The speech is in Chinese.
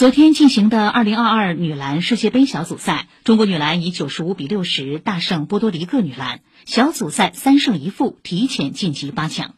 昨天进行的二零二二女篮世界杯小组赛中国女篮以九十五比六十大胜波多黎各女篮小组赛三胜一负提前晋级八强。